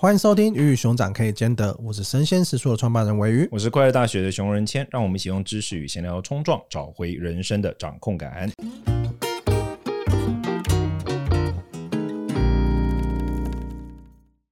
欢迎收听《鱼与熊掌可以兼得》，我是生鲜时书的创办人鮪鱼，我是快乐大学的熊仁谦，让我们一起用知识与闲聊冲撞，找回人生的掌控感。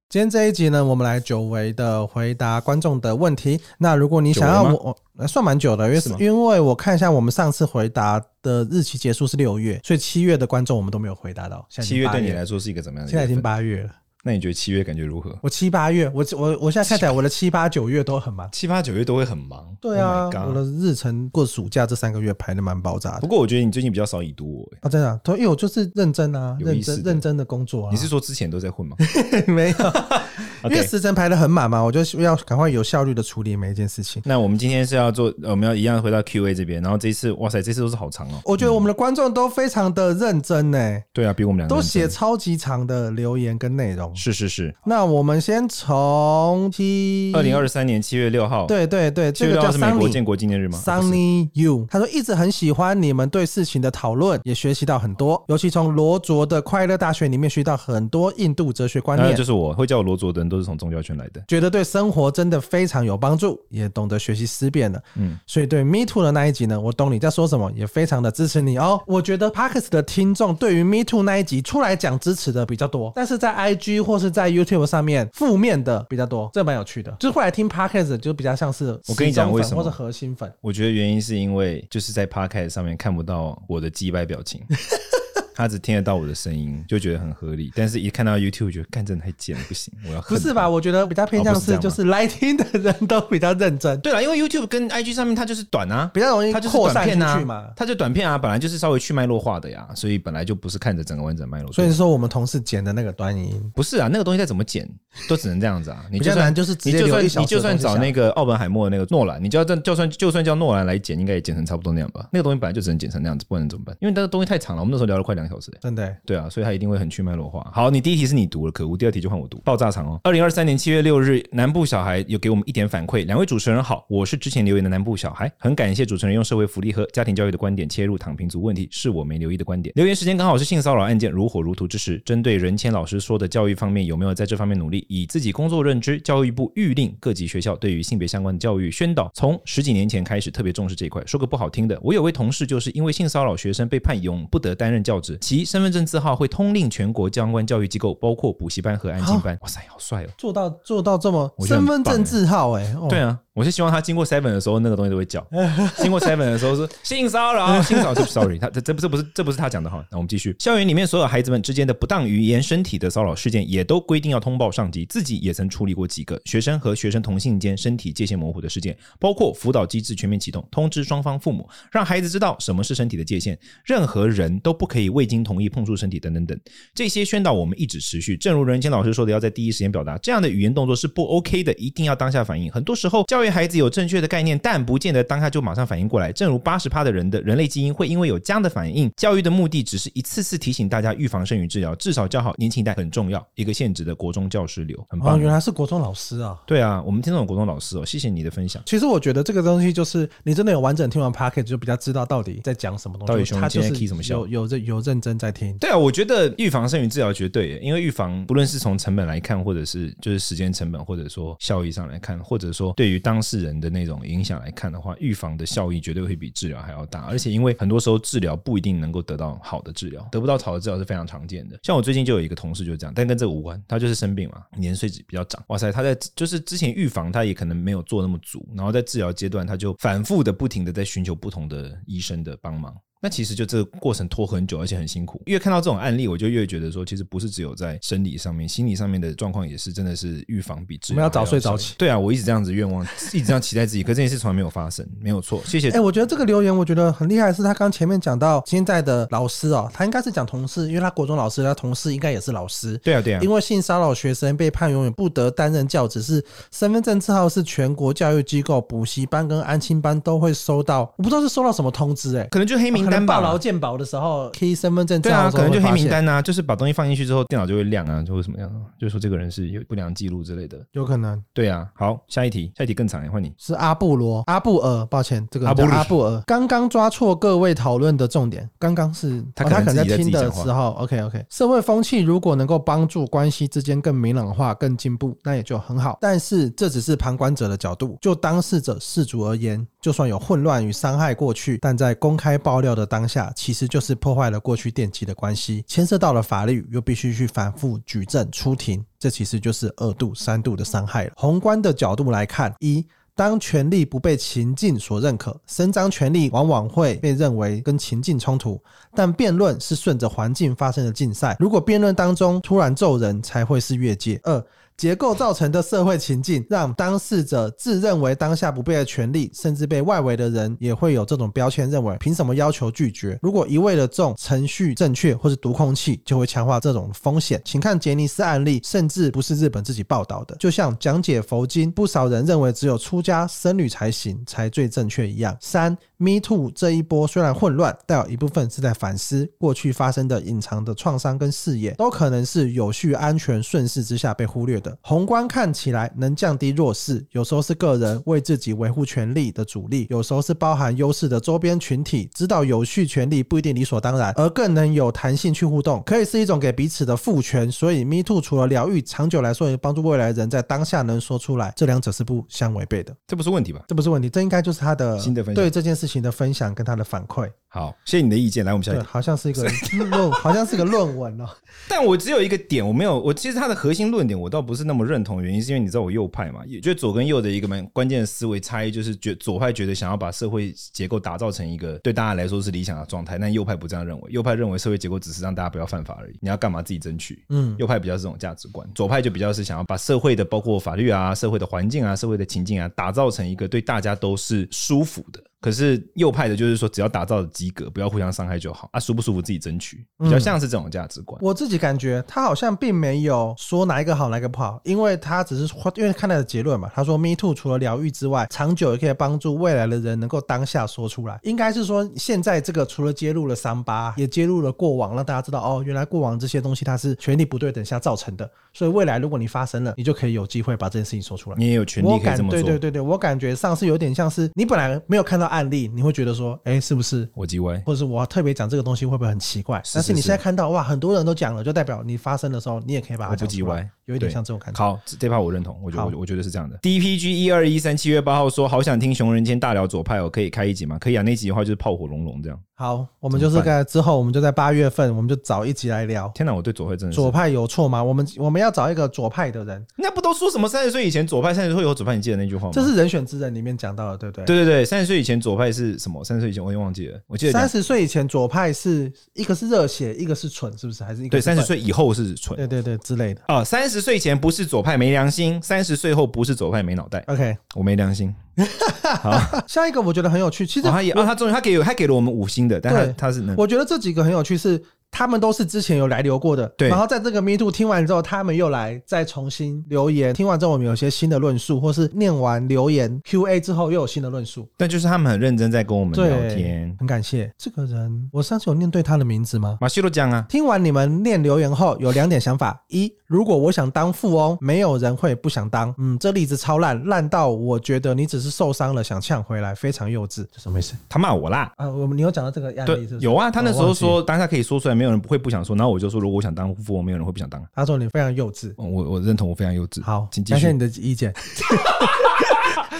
今天这一集呢，我们来久违的回答观众的问题。那如果你想要我，算蛮久的，因为是因为我看一下，我们上次回答的日期结束是六月，所以七月的观众我们都没有回答到。七月对你来说是一个怎么样的？现在已经八月了。那你觉得七月感觉如何？我七八月，我我我现在看起来我的七八九月都很忙，七八九月都会很忙。对啊，oh、我的日程过暑假这三个月排的蛮爆炸的。不过我觉得你最近比较少已读我、欸、啊，真的、啊，因为我就是认真啊，认真认真的工作啊。你是说之前都在混吗？没有，因为时程排的很满嘛，我就要赶快有效率的处理每一件事情。那我们今天是要做，我们要一样回到 Q&A 这边，然后这一次，哇塞，这次都是好长哦。我觉得我们的观众都非常的认真呢、欸。对啊，比我们两个都写超级长的留言跟内容。是是是。那我们先从七二零二三年七月六号，对对对，这个叫是美国建国纪念日吗？Sunny You，他说一直很喜欢你们对事情的讨论，也学习到很多，尤其从罗卓的快乐大学里面学到很多印度哲学观念。就是我会叫我罗卓的人都是从宗教圈来的，觉得对生活真的非常有帮助，也懂得学习思辨了。嗯，所以对 Me Too 的那一集呢，我懂你在说什么，也非常的支持你哦。我觉得 Podcast 的听众对于 Me Too 那一集出来讲支持的比较多，但是在 IG 或是在 YouTube 上面。负面的比较多，这蛮有趣的。就是后来听 Podcast 就比较像是我跟你讲为什么，或者核心粉。我觉得原因是因为就是在 Podcast 上面看不到我的击败表情。他只听得到我的声音，就觉得很合理。但是，一看到 YouTube，觉得干真的太贱了，不行，我要。不是吧？我觉得比较偏向是，就是来听的人都比较认真。对了，因为 YouTube 跟 IG 上面它就是短啊，比较容易它就是短片啊，它就短片啊，本来就是稍微去脉络化的呀，所以本来就不是看着整个完整脉络。所以说，我们同事剪的那个短影音，不是啊，那个东西再怎么剪，都只能这样子啊。你就算就是直接留一小时，你就算找那个奥本海默的那个诺兰，你就要这就算就算叫诺兰来剪，应该也剪成差不多那样吧？那个东西本来就只能剪成那样子，不然怎么办？因为那个东西太长了，我们那时候聊了快两个小时，真的。对啊，所以他一定会很去脉络化。好，你第一题是你读了，可恶。第二题就换我读，爆炸场哦。二零二三年七月六日，南部小孩有给我们一点反馈。两位主持人好，我是之前留言的南部小孩，很感谢主持人用社会福利和家庭教育的观点切入躺平族问题，是我没留意的观点。留言时间刚好是性骚扰案件如火如荼之时。针对任谦老师说的教育方面，有没有在这方面努力？以自己工作认知，教育部预令各级学校对于性别相关的教育宣导，从十几年前开始特别重视这一块。说个不好听的，我有位同事就是因为性骚扰学生被判永不得担任教职，其身份证字号会通令。全国相关教育机构，包括补习班和安亲班。哇塞，好帅哦！做到做到这么身份证字号哎，对啊。我是希望他经过 seven 的时候，那个东西都会叫。经过 seven 的时候是 性骚扰，性骚扰。Sorry，他这这不这不是这不是他讲的哈。那我们继续。校园里面所有孩子们之间的不当语言、身体的骚扰事件，也都规定要通报上级。自己也曾处理过几个学生和学生同性间身体界限模糊的事件，包括辅导机制全面启动，通知双方父母，让孩子知道什么是身体的界限，任何人都不可以未经同意碰触身体等等等。这些宣导我们一直持续。正如仁谦老师说的，要在第一时间表达这样的语言动作是不 OK 的，一定要当下反应。很多时候教育。孩子有正确的概念，但不见得当下就马上反应过来。正如八十趴的人的人类基因会因为有这样的反应，教育的目的只是一次次提醒大家预防胜于治疗，至少教好年轻一代很重要。一个现职的国中教师流，很棒。哦，原来是国中老师啊！对啊，我们听众有国中老师哦，谢谢你的分享。其实我觉得这个东西就是你真的有完整听完 Podcast 就比较知道到底在讲什么东西。到底熊仁谦在 key 什么笑？有有这有认认真在听。对啊，我觉得预防胜于治疗绝对，因为预防不论是从成本来看，或者是就是时间成本，或者说效益上来看，或者说对于当事人的那种。影响来看的话，预防的效益绝对会比治疗还要大，而且因为很多时候治疗不一定能够得到好的治疗，得不到好的治疗是非常常见的。像我最近就有一个同事就是这样，但跟这个无关，他就是生病嘛，年岁比较长，哇塞，他在就是之前预防他也可能没有做那么足，然后在治疗阶段他就反复的不停的在寻求不同的医生的帮忙。那其实就这个过程拖很久，而且很辛苦。越看到这种案例，我就越觉得说，其实不是只有在生理上面，心理上面的状况也是真的是预防比治疗。我们要早睡早起。对啊，我一直这样子愿望，一直这样期待自己，可这件事从来没有发生，没有错。谢谢。哎，我觉得这个留言我觉得很厉害，是他刚前面讲到现在的老师哦，他应该是讲同事，因为他国中老师，他同事应该也是老师。对啊，对啊。因为性骚扰学生被判永远不得担任教职，是身份证字号是全国教育机构补习班跟安亲班都会收到，我不知道是收到什么通知，哎，可能就黑名单吧？报劳健保的时候，key 身份证，对啊，可能就黑名单啊，就是把东西放进去之后，电脑就会亮啊，就会什么样，就说这个人是有不良记录之类的，有可能。对啊，好，下一题，下一题更长，换你。是阿布罗阿布尔，抱歉，这个阿布阿布尔，刚刚抓错各位讨论的重点，刚刚是他可能在听的时候，OK OK，社会风气如果能够帮助关系之间更明朗化、更进步，那也就很好。但是这只是旁观者的角度，就当事者事主而言，就算有混乱与伤害过去，但在公开爆料的当下，其实就是破坏了过去奠基的关系，牵涉到了法律，又必须去反复举证出庭，这其实就是二度、三度的伤害了。宏观的角度来看，一。当权力不被情境所认可，伸张权力往往会被认为跟情境冲突。但辩论是顺着环境发生的竞赛，如果辩论当中突然揍人，才会是越界。二结构造成的社会情境，让当事者自认为当下不被的权利，甚至被外围的人也会有这种标签，认为凭什么要求拒绝？如果一味的重程序正确或是读空气，就会强化这种风险。请看杰尼斯案例，甚至不是日本自己报道的，就像讲解佛经，不少人认为只有出家僧侣才行，才最正确一样。三。Me Too 这一波虽然混乱，但有一部分是在反思过去发生的隐藏的创伤跟视野，都可能是有序、安全、顺势之下被忽略的。宏观看起来能降低弱势，有时候是个人为自己维护权利的阻力，有时候是包含优势的周边群体知道有序权利不一定理所当然，而更能有弹性去互动，可以是一种给彼此的赋权。所以 Me Too 除了疗愈，长久来说也帮助未来人在当下能说出来，这两者是不相违背的。这不是问题吧？这不是问题，这应该就是他的新的分享。对这件事情的分享跟他的反馈。好，谢谢你的意见。来，我们下一个，好像是一个 论，好像是个论文哦。但我只有一个点，我没有，我其实他的核心论点我倒不是那么认同，原因是因为你知道我右派嘛，也觉得左跟右的一个蛮关键的思维差异，就是觉左派觉得想要把社会结构打造成一个对大家来说是理想的状态，但右派不这样认为，右派认为社会结构只是让大家不要犯法而已，你要干嘛自己争取。嗯，右派比较是这种价值观，左派就比较是想要把社会的包括法律啊、社会的环境啊、社会的情境啊，打造成一个对大家都是舒服的。可是右派的，就是说只要打造的及格，不要互相伤害就好啊，舒不舒服自己争取，比较像是这种价值观。我自己感觉他好像并没有说哪一个好，哪一个不好，因为他只是因为看他的结论嘛。他说 “Me Too” 除了疗愈之外，长久也可以帮助未来的人能够当下说出来。应该是说，现在这个除了揭露了伤疤，也揭露了过往，让大家知道哦，原来过往这些东西它是权力不对等下造成的。所以未来如果你发生了，你就可以有机会把这件事情说出来。你也有权利可以这么做。对对对对，我感觉上次有点像是你本来没有看到案例，你会觉得。说，哎，是不是我叽歪，或者是我特别讲这个东西会不会很奇怪？是是是，但是你现在看到哇，很多人都讲了，就代表你发生的时候，你也可以把它不叽歪，有一点像这种感觉。好，这趴我认同，我觉得我我觉得是这样的。DPG 一二一三七月八号说，好想听熊人间大聊左派哦，可以开一集吗？可以啊，那集的话就是炮火隆隆这样。好，我们就是在之后，我们就在八月份，我们就找一集来聊。天哪，我对左派真的是左派有错吗？我们我们要找一个左派的人。那不都说什么三十岁以前左派，三十岁以后左派？你记得那句话吗？这是人选之人里面讲到的，对不对？对对对，三十岁以前左派是什么？三十岁以前我已经忘记了。我记得三十岁以前左派是一个是热血，一个是蠢，是不是？还是一个对？三十岁以后是蠢，对对对之类的。啊，三十岁前不是左派没良心，三十岁后不是左派没脑袋。OK，我没良心。好，下一个我觉得很有趣。其实他也啊，他终于他给他给了我们五星的，但他他是我觉得这几个很有趣是。他们都是之前有来留过的，对。然后在这个 Me Too 听完之后，他们又来再重新留言。听完之后，我们有些新的论述，或是念完留言 Q&A 之后又有新的论述。但就是他们很认真在跟我们聊天，很感谢这个人。我上次有念对他的名字吗？马西罗讲啊。听完你们念留言后，有两点想法：一，如果我想当富翁，没有人会不想当。嗯，这例子超烂，烂到我觉得你只是受伤了，想呛回来，非常幼稚。这什么意思？他骂我啦？啊，我们你有讲到这个案例是不是？有啊，他那时候说当下可以说出来，没有人不会不想说。然后我就说，如果我想当富翁，没有人会不想当。他说你非常幼稚，我我认同，我非常幼稚。好，请继续。感谢你的意见。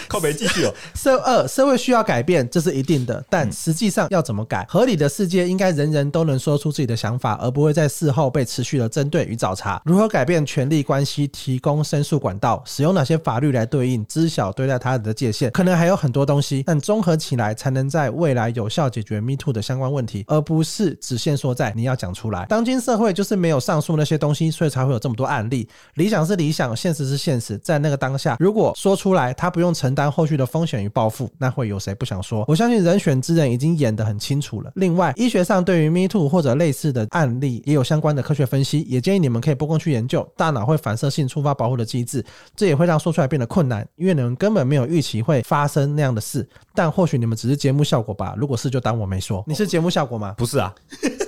靠北继续哦。社二社会需要改变，这是一定的，但实际上要怎么改？合理的世界应该人人都能说出自己的想法，而不会在事后被持续的针对与找茬。如何改变权力关系？提供申诉管道，使用哪些法律来对应？知晓对待他人的界限，可能还有很多东西，但综合起来才能在未来有效解决 Me Too 的相关问题，而不是只限说在你要讲出来。当今社会就是没有上述那些东西，所以才会有这么多案例。理想是理想，现实是现实，在那个当下，如果说出来，他不用。用承担后续的风险与报复，那会有谁不想说？我相信人选之人已经演得很清楚了。另外，医学上对于 Me Too 或者类似的案例也有相关的科学分析，也建议你们可以拨空去研究。大脑会反射性触发保护的机制，这也会让说出来变得困难，因为你们根本没有预期会发生那样的事。但或许你们只是节目效果吧？如果是，就当我没说。你是节目效果吗？不是啊。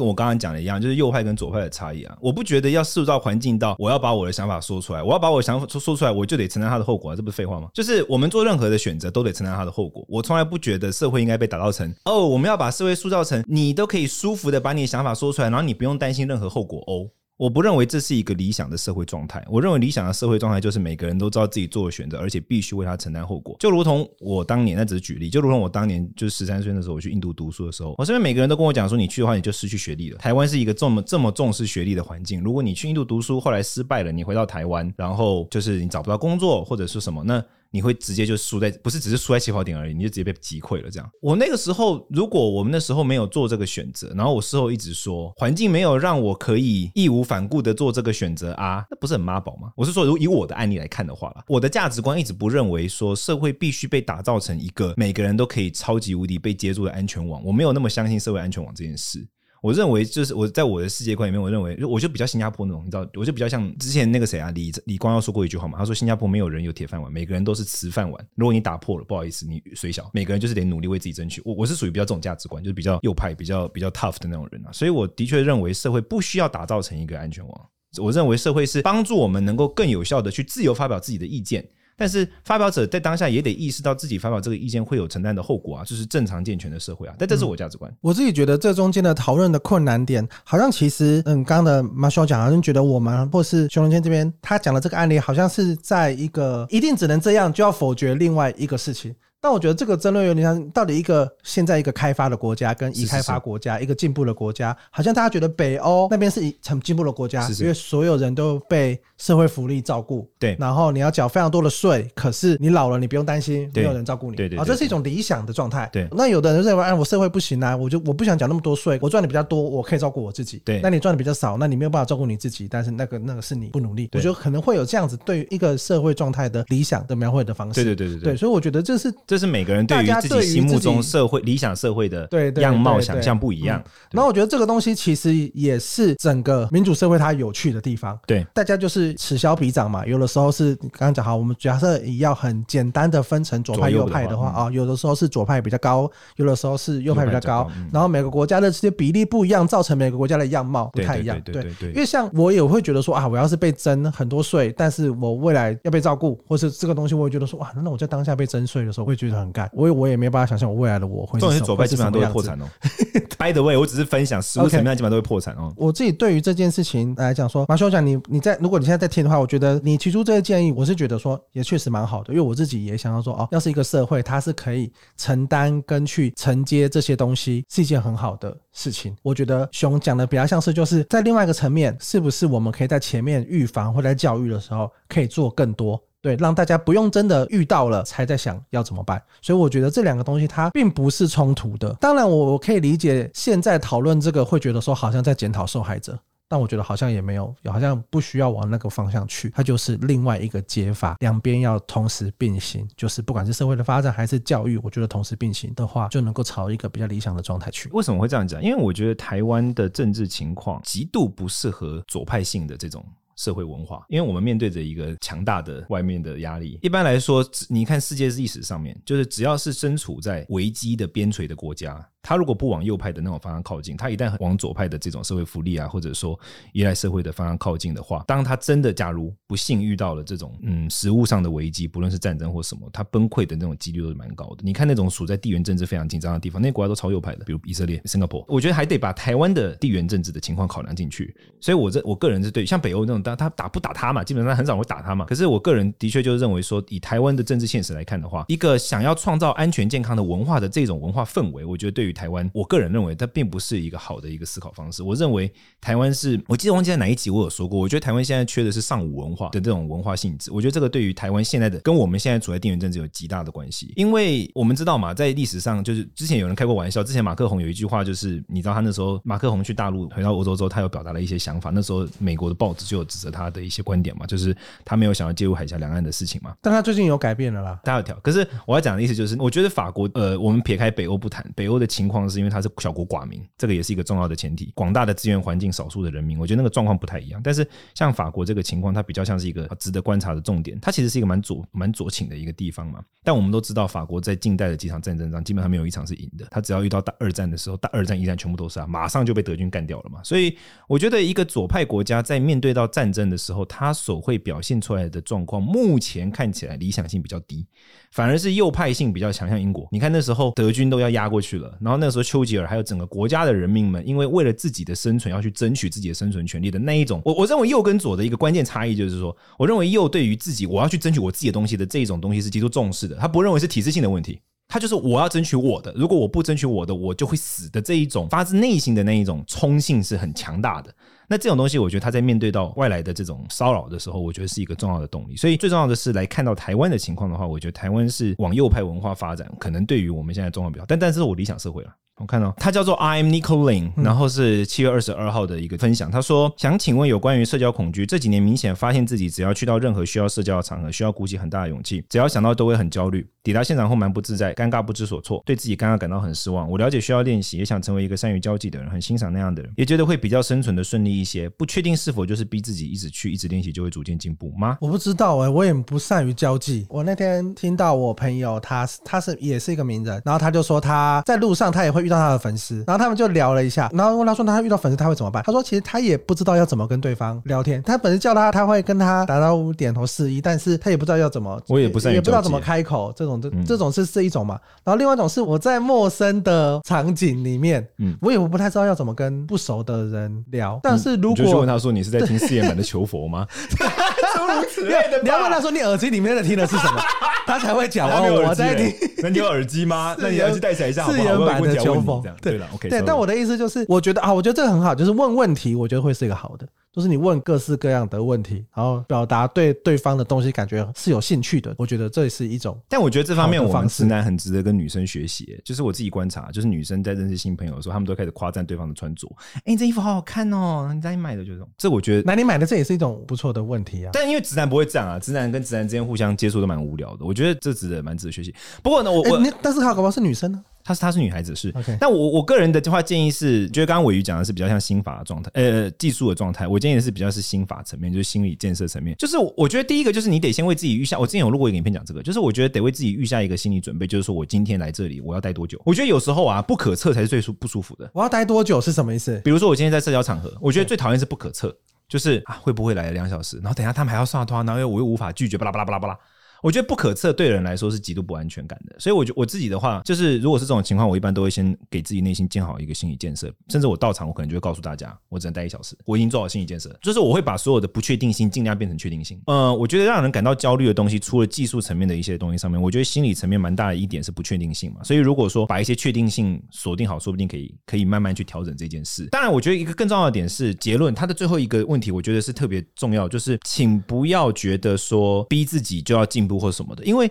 跟我刚刚讲的一样，就是右派跟左派的差异啊！我不觉得要塑造环境到我要把我的想法说出来，我要把我的想法说说出来，我就得承担它的后果啊！这不是废话吗？就是我们做任何的选择都得承担它的后果。我从来不觉得社会应该被打造成哦，我们要把社会塑造成你都可以舒服的把你的想法说出来，然后你不用担心任何后果哦。我不认为这是一个理想的社会状态。我认为理想的社会状态就是每个人都知道自己做的选择，而且必须为他承担后果。就如同我当年，那只是举例，就如同我当年就是十三岁的时候，我去印度读书的时候，我身边每个人都跟我讲说，你去的话你就失去学历了。台湾是一个这么这么重视学历的环境，如果你去印度读书后来失败了，你回到台湾，然后就是你找不到工作或者是什么，那。你会直接就输在，不是只是输在起跑点而已，你就直接被击溃了。这样，我那个时候，如果我们那时候没有做这个选择，然后我事后一直说环境没有让我可以义无反顾的做这个选择啊，那不是很妈宝吗？我是说，如以我的案例来看的话啦，我的价值观一直不认为说社会必须被打造成一个每个人都可以超级无敌被接住的安全网，我没有那么相信社会安全网这件事。我认为就是我在我的世界观里面，我认为我就比较新加坡那种，你知道，我就比较像之前那个谁啊，李李光耀说过一句话嘛，他说新加坡没有人有铁饭碗，每个人都是瓷饭碗。如果你打破了，不好意思，你虽小，每个人就是得努力为自己争取。我我是属于比较这种价值观，就是比较右派、比较比较 tough 的那种人啊，所以我的确认为社会不需要打造成一个安全网。我认为社会是帮助我们能够更有效的去自由发表自己的意见。但是发表者在当下也得意识到自己发表这个意见会有承担的后果啊，就是正常健全的社会啊。但这是我价值观。我自己觉得这中间的讨论的困难点，好像其实，嗯，刚刚的马修讲，好像觉得我们或是熊仁谦这边他讲的这个案例，好像是在一个一定只能这样就要否决另外一个事情。但我觉得这个争论有点像，到底一个现在一个开发的国家跟已开发国家，一个进步的国家，好像大家觉得北欧那边是一很进步的国家，因为所有人都被社会福利照顾，对，然后你要缴非常多的税，可是你老了你不用担心没有人照顾你，对对，啊，这是一种理想的状态。对，那有的人认为，哎，我社会不行啊，我就我不想缴那么多税，我赚的比较多，我可以照顾我自己。对，那你赚的比较少，那你没有办法照顾你自己，但是那个那个是你不努力。我觉得可能会有这样子对于一个社会状态的理想的描绘的方式。对对对对对，所以我觉得这是这是每个人对于。自己心目中社会理想社会的样貌想象不一样，然后我觉得这个东西其实也是整个民主社会它有趣的地方。对，大家就是此消彼长嘛。有的时候是刚刚讲好，我们假设也要很简单的分成左派右派的话啊，有的时候是左派比较高，有的时候是右派比较高。然后每个国家的这些比例不一样，造成每个国家的样貌不太一样。对对对，因为像我也会觉得说啊，我要是被征很多税，但是我未来要被照顾，或是这个东西，我会觉得说哇，那我在当下被征税的时候，会觉得很干。我我也没办法想象我未来的我会。重点是左派基本上都会破产哦。By the way，我只是分享实务层面基本上都会破产哦。我自己对于这件事情来讲说，马修讲你你在如果你现在在听的话，我觉得你提出这个建议，我是觉得说也确实蛮好的，因为我自己也想要说哦，要是一个社会它是可以承担跟去承接这些东西，是一件很好的事情。我觉得熊讲的比较像是就是在另外一个层面，是不是我们可以在前面预防或在教育的时候可以做更多。对，让大家不用真的遇到了才在想要怎么办，所以我觉得这两个东西它并不是冲突的。当然，我我可以理解现在讨论这个会觉得说好像在检讨受害者，但我觉得好像也没有，好像不需要往那个方向去。它就是另外一个解法，两边要同时并行，就是不管是社会的发展还是教育，我觉得同时并行的话，就能够朝一个比较理想的状态去。为什么会这样讲？因为我觉得台湾的政治情况极度不适合左派性的这种。社会文化，因为我们面对着一个强大的外面的压力。一般来说，你看世界历史上面，就是只要是身处在危机的边陲的国家。他如果不往右派的那种方向靠近，他一旦往左派的这种社会福利啊，或者说依赖社会的方向靠近的话，当他真的假如不幸遇到了这种嗯实物上的危机，不论是战争或什么，他崩溃的那种几率都是蛮高的。你看那种处在地缘政治非常紧张的地方，那国家都超右派的，比如以色列、新加坡，我觉得还得把台湾的地缘政治的情况考量进去。所以，我这我个人是对像北欧那种，当他打不打他嘛，基本上很少会打他嘛。可是我个人的确就是认为说，以台湾的政治现实来看的话，一个想要创造安全健康的文化的这种文化氛围，我觉得对于于台湾，我个人认为它并不是一个好的一个思考方式。我认为台湾是，我记得忘记在哪一集我有说过，我觉得台湾现在缺的是尚武文化的这种文化性质。我觉得这个对于台湾现在的跟我们现在处在地缘政治有极大的关系，因为我们知道嘛，在历史上就是之前有人开过玩笑，之前马克宏有一句话就是，你知道他那时候马克宏去大陆回到欧洲之后，他有表达了一些想法，那时候美国的报纸就有指责他的一些观点嘛，就是他没有想要介入海峡两岸的事情嘛。但他最近有改变了啦，大有条。可是我要讲的意思就是，我觉得法国呃，我们撇开北欧不谈，北欧的情况是因为它是小国寡民，这个也是一个重要的前提。广大的资源环境，少数的人民，我觉得那个状况不太一样。但是像法国这个情况，它比较像是一个值得观察的重点。它其实是一个蛮左蛮左倾的一个地方嘛。但我们都知道，法国在近代的几场战争上，基本上没有一场是赢的。他只要遇到大二战的时候，大二战、一战全部都是啊，马上就被德军干掉了嘛。所以我觉得一个左派国家在面对到战争的时候，它所会表现出来的状况，目前看起来理想性比较低。反而是右派性比较强，像英国。你看那时候德军都要压过去了，然后那时候丘吉尔还有整个国家的人民们，因为为了自己的生存要去争取自己的生存权利的那一种，我我认为右跟左的一个关键差异就是说，我认为右对于自己我要去争取我自己的东西的这一种东西是极度重视的，他不认为是体制性的问题，他就是我要争取我的，如果我不争取我的，我就会死的这一种发自内心的那一种冲性是很强大的。那这种东西，我觉得他在面对到外来的这种骚扰的时候，我觉得是一个重要的动力。所以最重要的是来看到台湾的情况的话，我觉得台湾是往右派文化发展，可能对于我们现在状况比较，但但是我理想社会了。我看到他叫做 I am Nico Lin，然后是七月二十二号的一个分享。他说想请问有关于社交恐惧，这几年明显发现自己只要去到任何需要社交的场合，需要鼓起很大的勇气，只要想到都会很焦虑。抵达现场后蛮不自在，尴尬不知所措，对自己尴尬感到很失望。我了解需要练习，也想成为一个善于交际的人，很欣赏那样的人，也觉得会比较生存的顺利一些。不确定是否就是逼自己一直去，一直练习就会逐渐进步吗？我不知道哎、欸，我也不善于交际。我那天听到我朋友他，他他是也是一个名人，然后他就说他在路上他也会遇到他的粉丝。然后他们就聊了一下，然后问他说：“他遇到粉丝他会怎么办？”他说：“其实他也不知道要怎么跟对方聊天。他粉丝叫他，他会跟他打招呼、点头示意，但是他也不知道要怎么，我也不是也不知道怎么开口。这种这这种是这一种嘛？然后另外一种是我在陌生的场景里面，嗯，我也不太知道要怎么跟不熟的人聊。但是如果就问他说：“你是在听四眼版的求佛吗？” 诸如此类的，你要问他说：“你耳机里面的听的是什么？”他才会讲。哦，我在听。那你有耳机吗？那你耳机戴起来一下好不好？四眼版的求佛，对了。对，但我的意思就是，我觉得啊，我觉得这个很好，就是问问题，我觉得会是一个好的。就是你问各式各样的问题，然后表达对对方的东西感觉是有兴趣的，我觉得这是一种。但我觉得这方面我们直男很值得跟女生学习。就是我自己观察，就是女生在认识新朋友的时候，他们都开始夸赞对方的穿着。哎，你这衣服好好看哦，你在哪里买的？就是这，我觉得。那你买的这也是一种不错的问题啊。但因为直男不会这样啊，直男跟直男之间互相接触都蛮无聊的。我觉得这值得蛮值得学习。不过呢，我我但是他搞不好是女生呢？她是她是女孩子是。那我我个人的话建议是，觉得刚刚玮瑜讲的是比较像心法的状态，呃，技术的状态。我建议的是比较是心法层面，就是心理建设层面。就是我觉得第一个就是你得先为自己预下。我之前有录过一个影片讲这个，就是我觉得得为自己预下一个心理准备，就是说我今天来这里我要待多久。我觉得有时候啊，不可测才是最舒不舒服的。我要待多久是什么意思？比如说我今天在社交场合，我觉得最讨厌是不可测，就是啊会不会来了两小时，然后等下他们还要刷拖，然后又我又无法拒绝，巴拉巴拉巴拉巴拉。我觉得不可测对人来说是极度不安全感的，所以我觉我自己的话，就是如果是这种情况，我一般都会先给自己内心建好一个心理建设，甚至我到场，我可能就会告诉大家，我只能待一小时，我已经做好心理建设，就是我会把所有的不确定性尽量变成确定性。呃，我觉得让人感到焦虑的东西，除了技术层面的一些东西上面，我觉得心理层面蛮大的一点是不确定性嘛。所以如果说把一些确定性锁定好，说不定可以可以慢慢去调整这件事。当然，我觉得一个更重要的点是结论，它的最后一个问题，我觉得是特别重要，就是请不要觉得说逼自己就要进步或什么的，因为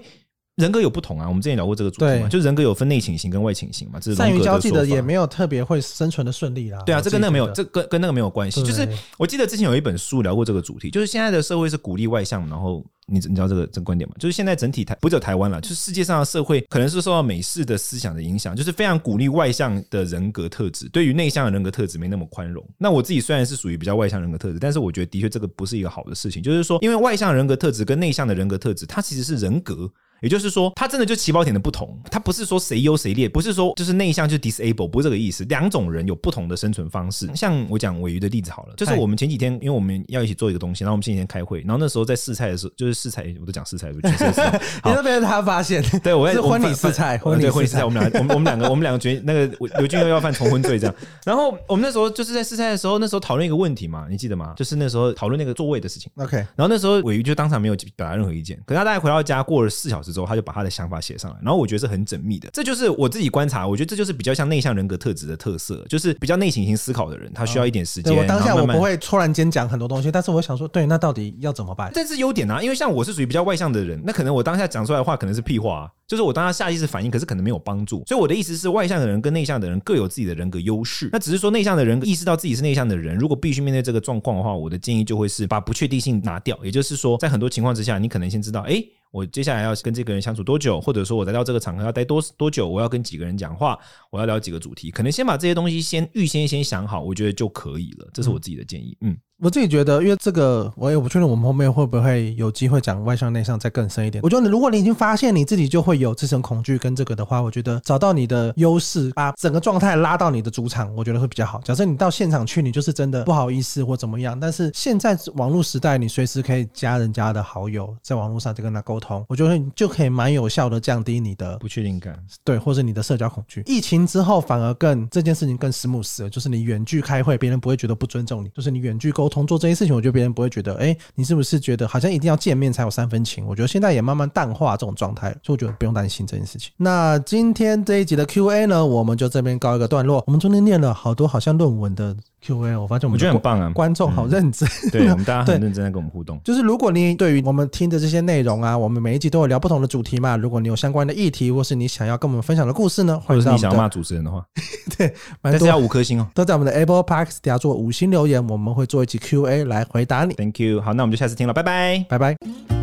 人格有不同啊，我们之前聊过这个主题嘛，就人格有分内倾型跟外倾型嘛。这是善于交际的也没有特别会生存的顺利啦。对啊，这跟那个没有，这跟跟那个没有关系。就是我记得之前有一本书聊过这个主题，就是现在的社会是鼓励外向，然后你你知道这个这个观点吗？就是现在整体台不只有台湾了，就是世界上的社会可能是受到美式的思想的影响，就是非常鼓励外向的人格特质，对于内向的人格特质没那么宽容。那我自己虽然是属于比较外向人格特质，但是我觉得的确这个不是一个好的事情。就是说，因为外向人格特质跟内向的人格特质，它其实是人格。也就是说，它真的就起跑点的不同，它不是说谁优谁劣，不是说就是内向就 disable，不是这个意思。两种人有不同的生存方式。像我讲尾鱼的例子好了，就是我们前几天，因为我们要一起做一个东西，然后我们前几天开会，然后那时候在试菜的时候，就是试菜，我都讲试菜，全是试菜。你那边他发现，对我是婚礼试菜，婚礼婚礼试菜，我们俩，我们我们两个，我们两个决那个刘俊又要犯重婚罪这样。然后我们那时候就是在试菜的时候，那时候讨论一个问题嘛，你记得吗？就是那时候讨论那个座位的事情。OK，然后那时候尾鱼就当场没有表达任何意见，可是他大概回到家过了四小时。时之后，他就把他的想法写上来，然后我觉得是很缜密的。这就是我自己观察，我觉得这就是比较像内向人格特质的特色，就是比较内省型思考的人，他需要一点时间。我当下我不会突然间讲很多东西，但是我想说，对，那到底要怎么办？这是优点啊，因为像我是属于比较外向的人，那可能我当下讲出来的话可能是屁话，就是我当下下意识反应，可是可能没有帮助。所以我的意思是，外向的人跟内向的人各有自己的人格优势。那只是说，内向的人意识到自己是内向的人，如果必须面对这个状况的话，我的建议就会是把不确定性拿掉。也就是说，在很多情况之下，你可能先知道，哎。我接下来要跟这个人相处多久，或者说我来到这个场合要待多多久，我要跟几个人讲话，我要聊几个主题，可能先把这些东西先预先先想好，我觉得就可以了。这是我自己的建议。嗯。我自己觉得，因为这个，我也不确定我们后面会不会有机会讲外向内向再更深一点。我觉得，如果你已经发现你自己就会有自身恐惧跟这个的话，我觉得找到你的优势，把整个状态拉到你的主场，我觉得会比较好。假设你到现场去，你就是真的不好意思或怎么样，但是现在网络时代，你随时可以加人家的好友，在网络上就跟他沟通，我觉得就可以蛮有效的降低你的不确定感，对，或者你的社交恐惧。疫情之后反而更这件事情更 smooth 了，就是你远距开会，别人不会觉得不尊重你，就是你远距沟通做这些事情，我觉得。别人不会觉得，哎，你是不是觉得好像一定要见面才有三分情？我觉得现在也慢慢淡化这种状态，所以我觉得不用担心这件事情。那今天这一集的 Q&A 呢，我们就这边告一个段落。我们中间念了好多好像论文的 Q&A，我发现我们我觉得很棒啊，观众好认真，嗯、对我们大家很认真在跟我们互动。就是如果你对于我们听的这些内容啊，我们每一集都有聊不同的主题嘛。如果你有相关的议题，或是你想要跟我们分享的故事呢，或者是你想要骂主持人的话，对，但是要五颗星哦，都在我们的 Apple Podcast 底下做五星留言，我们会做一集 Q&A 来回答你。Thank you。好，那我们就下次听了，拜拜，拜拜。